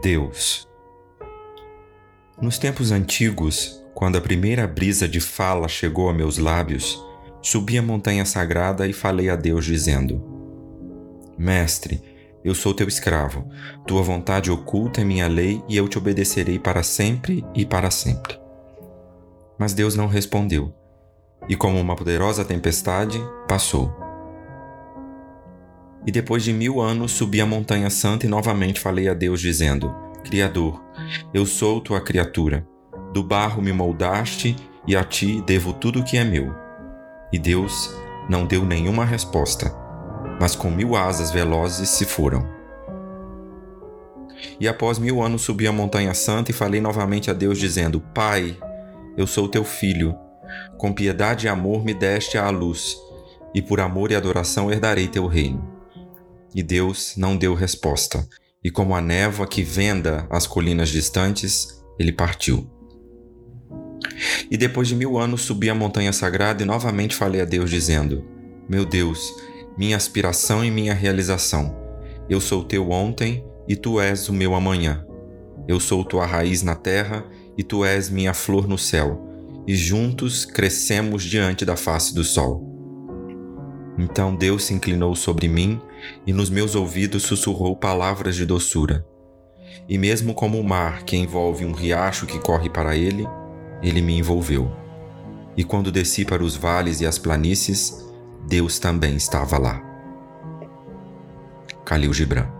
Deus. Nos tempos antigos, quando a primeira brisa de fala chegou a meus lábios, subi a montanha sagrada e falei a Deus, dizendo: Mestre, eu sou teu escravo, tua vontade oculta é minha lei e eu te obedecerei para sempre e para sempre. Mas Deus não respondeu, e como uma poderosa tempestade, passou. E depois de mil anos subi a montanha santa e novamente falei a Deus, dizendo: Criador, eu sou tua criatura. Do barro me moldaste e a ti devo tudo o que é meu. E Deus não deu nenhuma resposta, mas com mil asas velozes se foram. E após mil anos subi a montanha santa e falei novamente a Deus, dizendo: Pai, eu sou teu filho. Com piedade e amor me deste à luz, e por amor e adoração herdarei teu reino. E Deus não deu resposta, e como a névoa que venda as colinas distantes, ele partiu. E depois de mil anos subi a montanha sagrada e novamente falei a Deus, dizendo: Meu Deus, minha aspiração e minha realização, eu sou teu ontem e tu és o meu amanhã. Eu sou tua raiz na terra e tu és minha flor no céu, e juntos crescemos diante da face do sol. Então Deus se inclinou sobre mim e nos meus ouvidos sussurrou palavras de doçura. E mesmo como o mar que envolve um riacho que corre para ele, ele me envolveu. E quando desci para os vales e as planícies, Deus também estava lá. Khalil Gibran